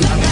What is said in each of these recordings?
todos, la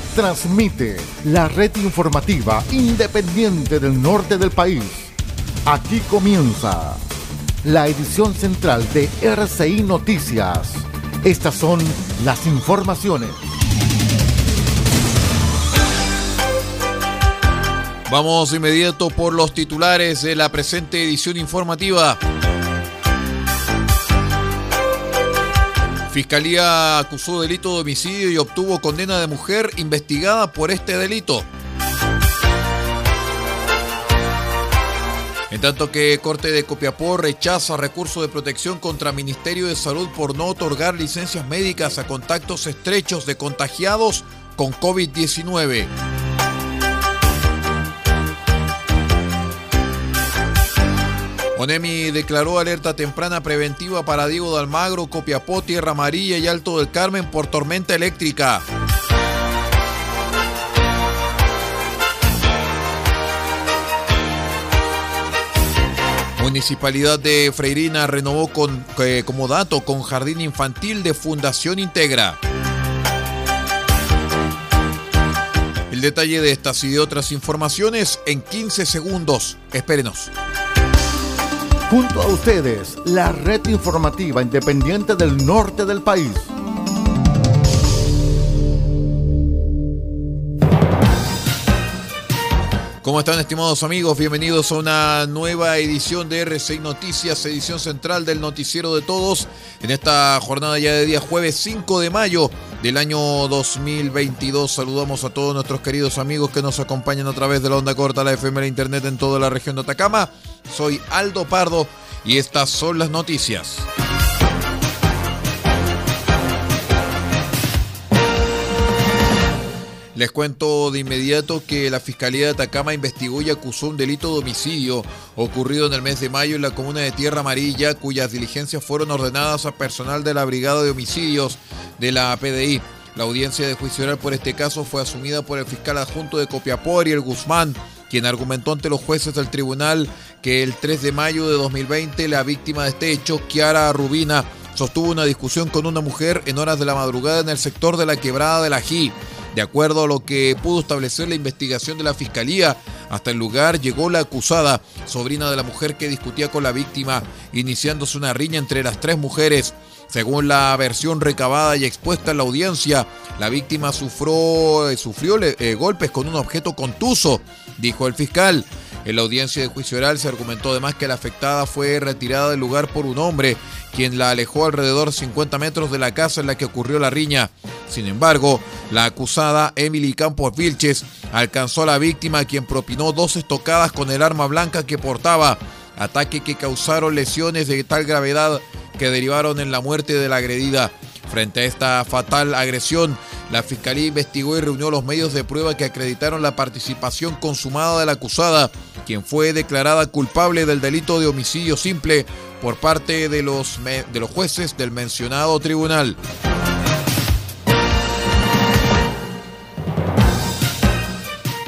transmite la red informativa independiente del norte del país. Aquí comienza la edición central de RCI Noticias. Estas son las informaciones. Vamos inmediato por los titulares de la presente edición informativa. Fiscalía acusó delito de homicidio y obtuvo condena de mujer investigada por este delito. En tanto que Corte de Copiapó rechaza recurso de protección contra Ministerio de Salud por no otorgar licencias médicas a contactos estrechos de contagiados con COVID-19. ONEMI declaró alerta temprana preventiva para Diego de Almagro, Copiapó, Tierra Amarilla y Alto del Carmen por tormenta eléctrica. Municipalidad de Freirina renovó con, eh, como dato con jardín infantil de Fundación Integra. El detalle de estas y de otras informaciones en 15 segundos. Espérenos. Junto a ustedes, la red informativa independiente del norte del país. ¿Cómo están estimados amigos? Bienvenidos a una nueva edición de R6 Noticias, edición central del noticiero de todos, en esta jornada ya de día jueves 5 de mayo del año 2022. Saludamos a todos nuestros queridos amigos que nos acompañan a través de la onda corta, la FM, la internet en toda la región de Atacama. Soy Aldo Pardo y estas son las noticias. Les cuento de inmediato que la Fiscalía de Atacama investigó y acusó un delito de homicidio ocurrido en el mes de mayo en la comuna de Tierra Amarilla, cuyas diligencias fueron ordenadas a personal de la Brigada de Homicidios de la PDI. La audiencia de juicio oral por este caso fue asumida por el fiscal adjunto de Copiapó, el Guzmán, quien argumentó ante los jueces del tribunal que el 3 de mayo de 2020 la víctima de este hecho, Kiara Rubina, sostuvo una discusión con una mujer en horas de la madrugada en el sector de la quebrada de la Ají. De acuerdo a lo que pudo establecer la investigación de la fiscalía, hasta el lugar llegó la acusada, sobrina de la mujer que discutía con la víctima, iniciándose una riña entre las tres mujeres. Según la versión recabada y expuesta en la audiencia, la víctima sufrió, eh, sufrió eh, golpes con un objeto contuso, dijo el fiscal. En la audiencia de juicio oral se argumentó además que la afectada fue retirada del lugar por un hombre, quien la alejó alrededor de 50 metros de la casa en la que ocurrió la riña. Sin embargo, la acusada Emily Campos Vilches alcanzó a la víctima, quien propinó dos estocadas con el arma blanca que portaba, ataque que causaron lesiones de tal gravedad que derivaron en la muerte de la agredida. Frente a esta fatal agresión, la Fiscalía investigó y reunió los medios de prueba que acreditaron la participación consumada de la acusada, quien fue declarada culpable del delito de homicidio simple por parte de los, de los jueces del mencionado tribunal.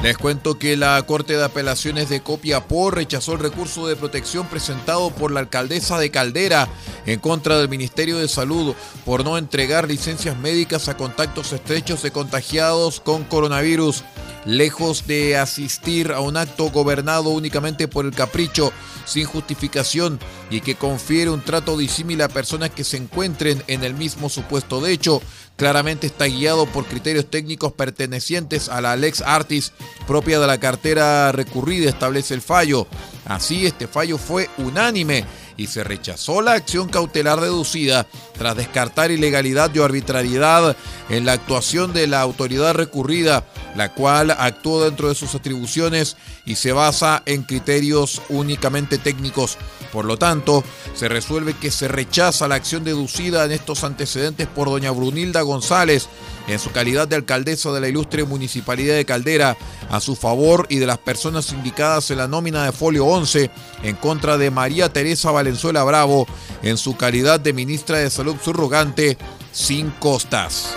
Les cuento que la Corte de Apelaciones de Copiapó rechazó el recurso de protección presentado por la alcaldesa de Caldera en contra del Ministerio de Salud por no entregar licencias médicas a contactos estrechos de contagiados con coronavirus. Lejos de asistir a un acto gobernado únicamente por el capricho sin justificación y que confiere un trato disímil a personas que se encuentren en el mismo supuesto de hecho, claramente está guiado por criterios técnicos pertenecientes a la Lex Artis propia de la cartera recurrida, establece el fallo. Así, este fallo fue unánime y se rechazó la acción cautelar deducida tras descartar ilegalidad y arbitrariedad en la actuación de la autoridad recurrida, la cual actuó dentro de sus atribuciones y se basa en criterios únicamente técnicos. Por lo tanto, se resuelve que se rechaza la acción deducida en estos antecedentes por doña Brunilda González, en su calidad de alcaldesa de la ilustre municipalidad de Caldera, a su favor y de las personas indicadas en la nómina de folio 11 en contra de María Teresa Valenzuela Bravo, en su calidad de ministra de Salud subrogante, sin costas.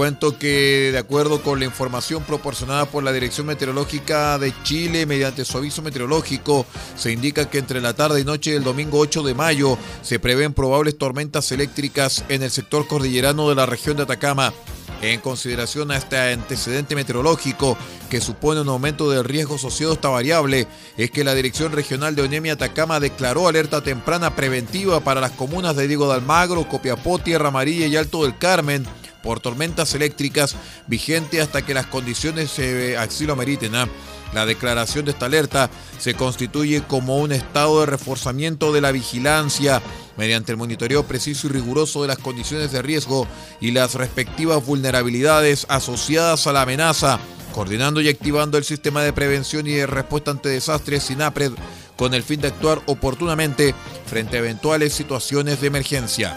Cuento que de acuerdo con la información proporcionada por la Dirección Meteorológica de Chile mediante su aviso meteorológico, se indica que entre la tarde y noche del domingo 8 de mayo se prevén probables tormentas eléctricas en el sector cordillerano de la región de Atacama. En consideración a este antecedente meteorológico que supone un aumento del riesgo asociado a esta variable, es que la Dirección Regional de Onemia Atacama declaró alerta temprana preventiva para las comunas de Diego de Almagro, Copiapó, Tierra Amarilla y Alto del Carmen por tormentas eléctricas vigente hasta que las condiciones eh, así lo meriten. ¿ah? La declaración de esta alerta se constituye como un estado de reforzamiento de la vigilancia mediante el monitoreo preciso y riguroso de las condiciones de riesgo y las respectivas vulnerabilidades asociadas a la amenaza, coordinando y activando el sistema de prevención y de respuesta ante desastres SINAPRED con el fin de actuar oportunamente frente a eventuales situaciones de emergencia.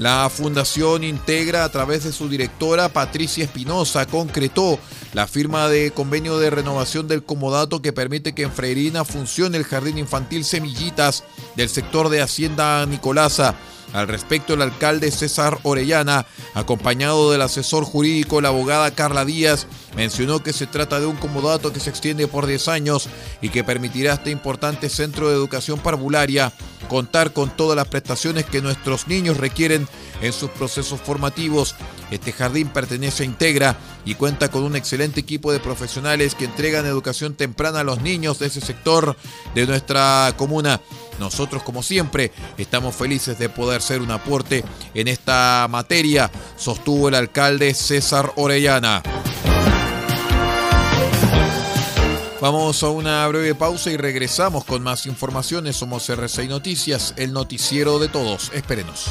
La Fundación Integra, a través de su directora Patricia Espinosa, concretó la firma de convenio de renovación del comodato que permite que en Freirina funcione el jardín infantil Semillitas del sector de Hacienda Nicolasa. Al respecto, el alcalde César Orellana, acompañado del asesor jurídico, la abogada Carla Díaz, mencionó que se trata de un comodato que se extiende por 10 años y que permitirá a este importante centro de educación parvularia contar con todas las prestaciones que nuestros niños requieren en sus procesos formativos. Este jardín pertenece a Integra y cuenta con un excelente equipo de profesionales que entregan educación temprana a los niños de ese sector de nuestra comuna. Nosotros, como siempre, estamos felices de poder ser un aporte en esta materia, sostuvo el alcalde César Orellana. Vamos a una breve pausa y regresamos con más informaciones. Somos RCI Noticias, el noticiero de todos. Espérenos.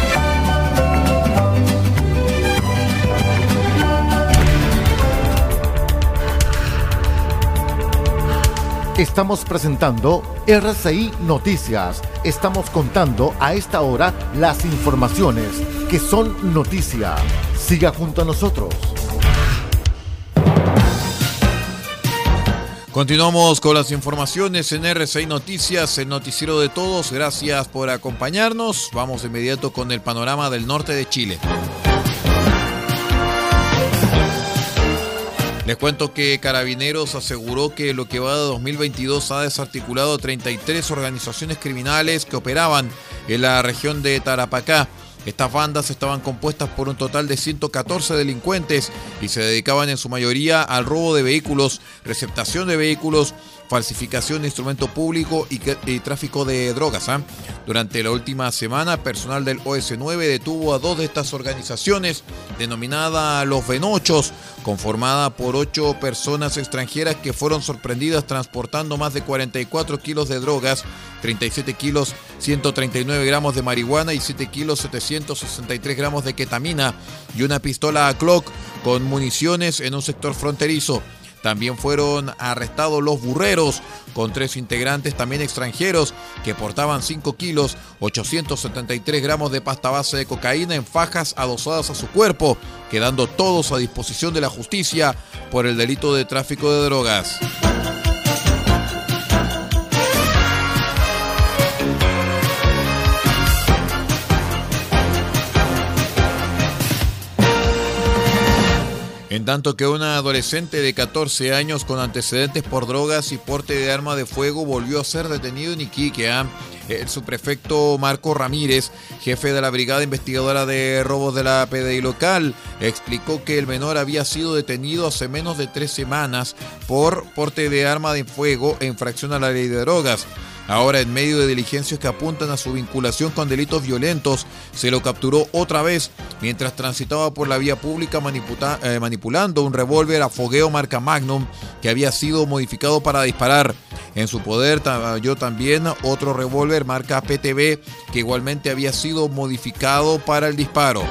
Estamos presentando RCI Noticias. Estamos contando a esta hora las informaciones que son noticia. Siga junto a nosotros. Continuamos con las informaciones en RCI Noticias, el noticiero de todos. Gracias por acompañarnos. Vamos de inmediato con el panorama del norte de Chile. Les cuento que Carabineros aseguró que lo que va de 2022 ha desarticulado 33 organizaciones criminales que operaban en la región de Tarapacá. Estas bandas estaban compuestas por un total de 114 delincuentes y se dedicaban en su mayoría al robo de vehículos, receptación de vehículos, falsificación de instrumento público y, tráfico de drogas. ¿ah? Durante la última semana, personal del OS9 detuvo a dos de estas organizaciones, denominada Los Venochos, conformada por ocho personas extranjeras que fueron sorprendidas transportando más de 44 kilos de drogas, 37 kilos 139 gramos de marihuana y 7 kilos 763 gramos de ketamina y una pistola a clock con municiones en un sector fronterizo. También fueron arrestados los burreros con tres integrantes también extranjeros que portaban 5 kilos 873 gramos de pasta base de cocaína en fajas adosadas a su cuerpo, quedando todos a disposición de la justicia por el delito de tráfico de drogas. En tanto que una adolescente de 14 años con antecedentes por drogas y porte de arma de fuego volvió a ser detenido en Iquique. ¿ah? El subprefecto Marco Ramírez, jefe de la Brigada Investigadora de Robos de la PDI local, explicó que el menor había sido detenido hace menos de tres semanas por porte de arma de fuego e infracción a la ley de drogas. Ahora, en medio de diligencias que apuntan a su vinculación con delitos violentos, se lo capturó otra vez mientras transitaba por la vía pública eh, manipulando un revólver a fogueo marca Magnum que había sido modificado para disparar. En su poder yo también otro revólver marca PTB que igualmente había sido modificado para el disparo.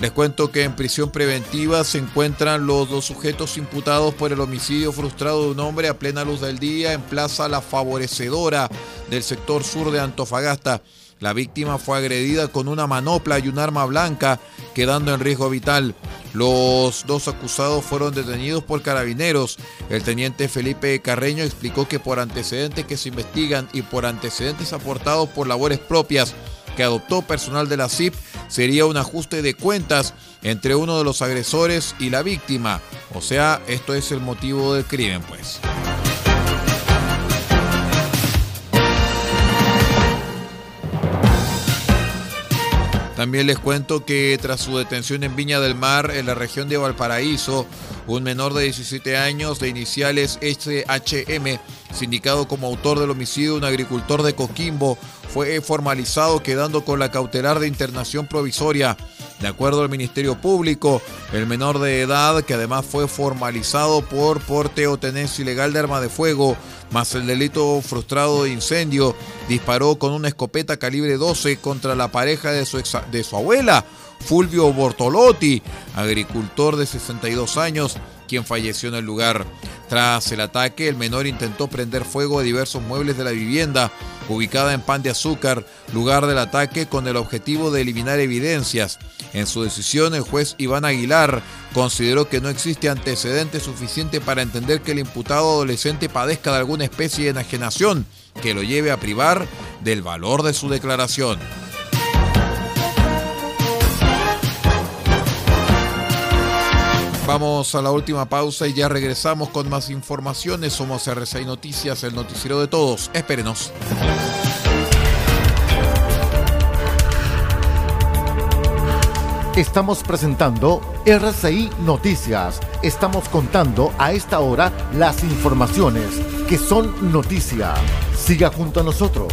Les cuento que en prisión preventiva se encuentran los dos sujetos imputados por el homicidio frustrado de un hombre a plena luz del día en Plaza La Favorecedora del sector sur de Antofagasta. La víctima fue agredida con una manopla y un arma blanca, quedando en riesgo vital. Los dos acusados fueron detenidos por carabineros. El teniente Felipe Carreño explicó que por antecedentes que se investigan y por antecedentes aportados por labores propias que adoptó personal de la CIP, sería un ajuste de cuentas entre uno de los agresores y la víctima. O sea, esto es el motivo del crimen, pues. También les cuento que tras su detención en Viña del Mar, en la región de Valparaíso, un menor de 17 años de iniciales SHM, sindicado como autor del homicidio de un agricultor de Coquimbo, fue formalizado quedando con la cautelar de internación provisoria. De acuerdo al Ministerio Público, el menor de edad, que además fue formalizado por porte o tenencia ilegal de arma de fuego, más el delito frustrado de incendio, disparó con una escopeta calibre 12 contra la pareja de su, de su abuela, Fulvio Bortolotti, agricultor de 62 años, quien falleció en el lugar. Tras el ataque, el menor intentó prender fuego a diversos muebles de la vivienda, ubicada en Pan de Azúcar, lugar del ataque con el objetivo de eliminar evidencias. En su decisión, el juez Iván Aguilar consideró que no existe antecedente suficiente para entender que el imputado adolescente padezca de alguna especie de enajenación que lo lleve a privar del valor de su declaración. Vamos a la última pausa y ya regresamos con más informaciones. Somos RCI Noticias, el noticiero de todos. Espérenos. Estamos presentando RCI Noticias. Estamos contando a esta hora las informaciones que son noticia. Siga junto a nosotros.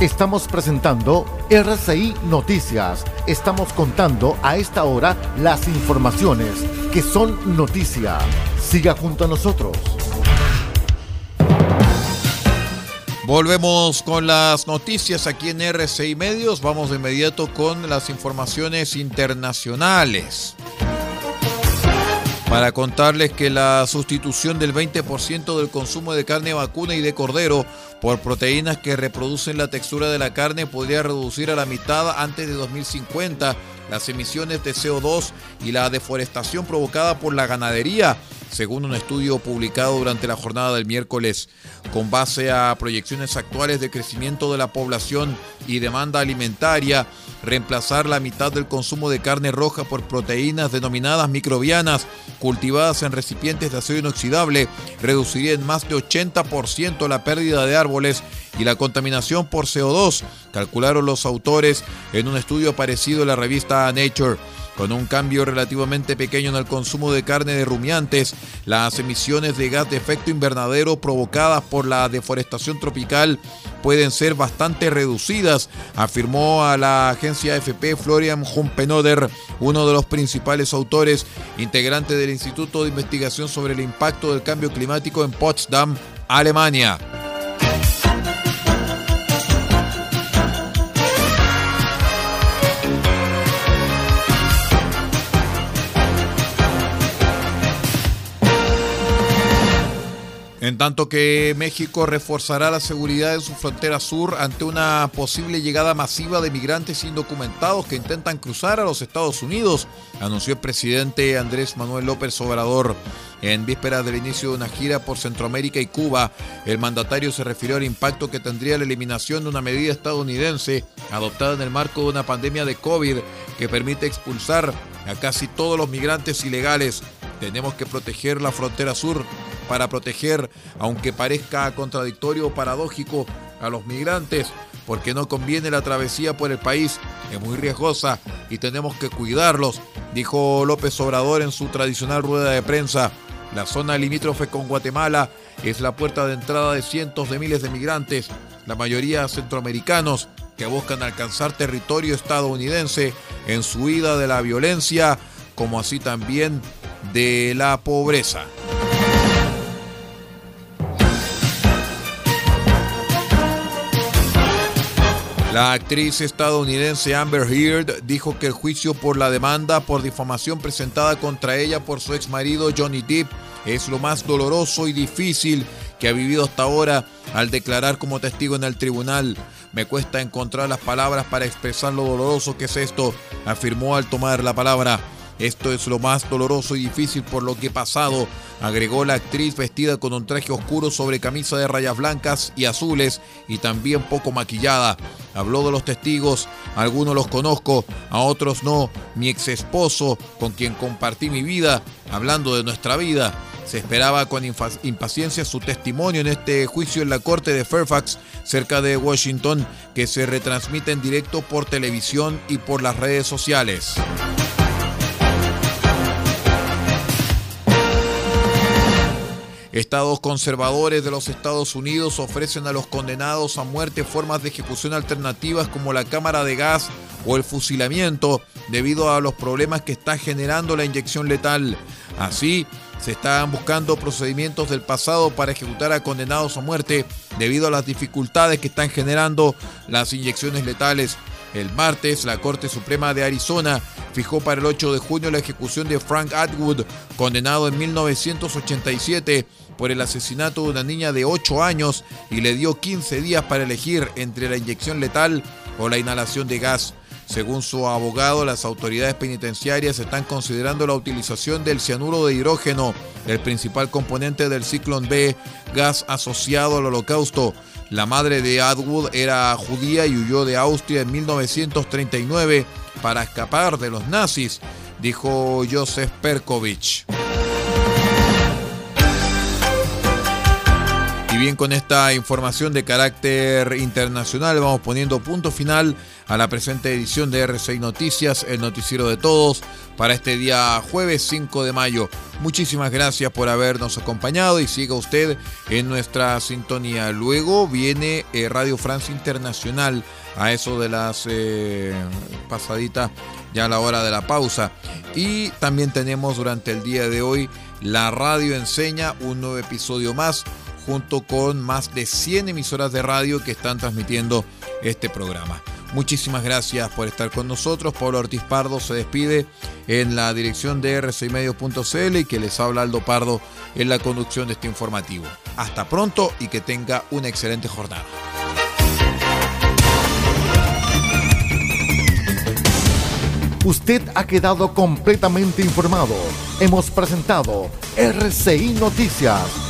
Estamos presentando RCI Noticias. Estamos contando a esta hora las informaciones que son noticia. Siga junto a nosotros. Volvemos con las noticias aquí en RCI Medios. Vamos de inmediato con las informaciones internacionales para contarles que la sustitución del 20% del consumo de carne vacuna y de cordero por proteínas que reproducen la textura de la carne podría reducir a la mitad antes de 2050 las emisiones de CO2 y la deforestación provocada por la ganadería, según un estudio publicado durante la jornada del miércoles. Con base a proyecciones actuales de crecimiento de la población y demanda alimentaria, reemplazar la mitad del consumo de carne roja por proteínas denominadas microbianas cultivadas en recipientes de acero inoxidable reduciría en más de 80% la pérdida de árboles y la contaminación por CO2, calcularon los autores en un estudio aparecido en la revista Nature. Con un cambio relativamente pequeño en el consumo de carne de rumiantes, las emisiones de gas de efecto invernadero provocadas por la deforestación tropical pueden ser bastante reducidas, afirmó a la agencia AFP Florian Humpenoder, uno de los principales autores, integrante del Instituto de Investigación sobre el Impacto del Cambio Climático en Potsdam, Alemania. Tanto que México reforzará la seguridad en su frontera sur ante una posible llegada masiva de migrantes indocumentados que intentan cruzar a los Estados Unidos, anunció el presidente Andrés Manuel López Obrador. En vísperas del inicio de una gira por Centroamérica y Cuba, el mandatario se refirió al impacto que tendría la eliminación de una medida estadounidense adoptada en el marco de una pandemia de COVID que permite expulsar a casi todos los migrantes ilegales. Tenemos que proteger la frontera sur para proteger, aunque parezca contradictorio o paradójico, a los migrantes, porque no conviene la travesía por el país, es muy riesgosa y tenemos que cuidarlos, dijo López Obrador en su tradicional rueda de prensa. La zona limítrofe con Guatemala es la puerta de entrada de cientos de miles de migrantes, la mayoría centroamericanos, que buscan alcanzar territorio estadounidense en su huida de la violencia, como así también de la pobreza. La actriz estadounidense Amber Heard dijo que el juicio por la demanda por difamación presentada contra ella por su ex marido Johnny Depp es lo más doloroso y difícil que ha vivido hasta ahora al declarar como testigo en el tribunal. Me cuesta encontrar las palabras para expresar lo doloroso que es esto, afirmó al tomar la palabra. Esto es lo más doloroso y difícil por lo que he pasado, agregó la actriz vestida con un traje oscuro sobre camisa de rayas blancas y azules y también poco maquillada. Habló de los testigos, algunos los conozco, a otros no. Mi ex esposo, con quien compartí mi vida, hablando de nuestra vida. Se esperaba con impaciencia su testimonio en este juicio en la corte de Fairfax, cerca de Washington, que se retransmite en directo por televisión y por las redes sociales. Estados conservadores de los Estados Unidos ofrecen a los condenados a muerte formas de ejecución alternativas como la cámara de gas o el fusilamiento debido a los problemas que está generando la inyección letal. Así, se están buscando procedimientos del pasado para ejecutar a condenados a muerte debido a las dificultades que están generando las inyecciones letales. El martes, la Corte Suprema de Arizona fijó para el 8 de junio la ejecución de Frank Atwood, condenado en 1987 por el asesinato de una niña de 8 años y le dio 15 días para elegir entre la inyección letal o la inhalación de gas. Según su abogado, las autoridades penitenciarias están considerando la utilización del cianuro de hidrógeno, el principal componente del ciclón B, gas asociado al holocausto. La madre de Atwood era judía y huyó de Austria en 1939 para escapar de los nazis, dijo Joseph Perkovich. Bien, con esta información de carácter internacional vamos poniendo punto final a la presente edición de R6 Noticias, el noticiero de todos, para este día jueves 5 de mayo. Muchísimas gracias por habernos acompañado y siga usted en nuestra sintonía. Luego viene eh, Radio Francia Internacional a eso de las eh, pasaditas ya a la hora de la pausa. Y también tenemos durante el día de hoy la radio enseña un nuevo episodio más junto con más de 100 emisoras de radio que están transmitiendo este programa. Muchísimas gracias por estar con nosotros. Pablo Ortiz Pardo se despide en la dirección de r6medio.cl y que les habla Aldo Pardo en la conducción de este informativo. Hasta pronto y que tenga una excelente jornada. Usted ha quedado completamente informado. Hemos presentado RCI Noticias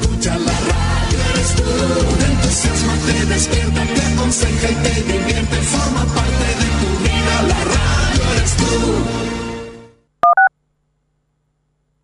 escucha. La radio eres tú, te entusiasma, te despierta, te aconseja y te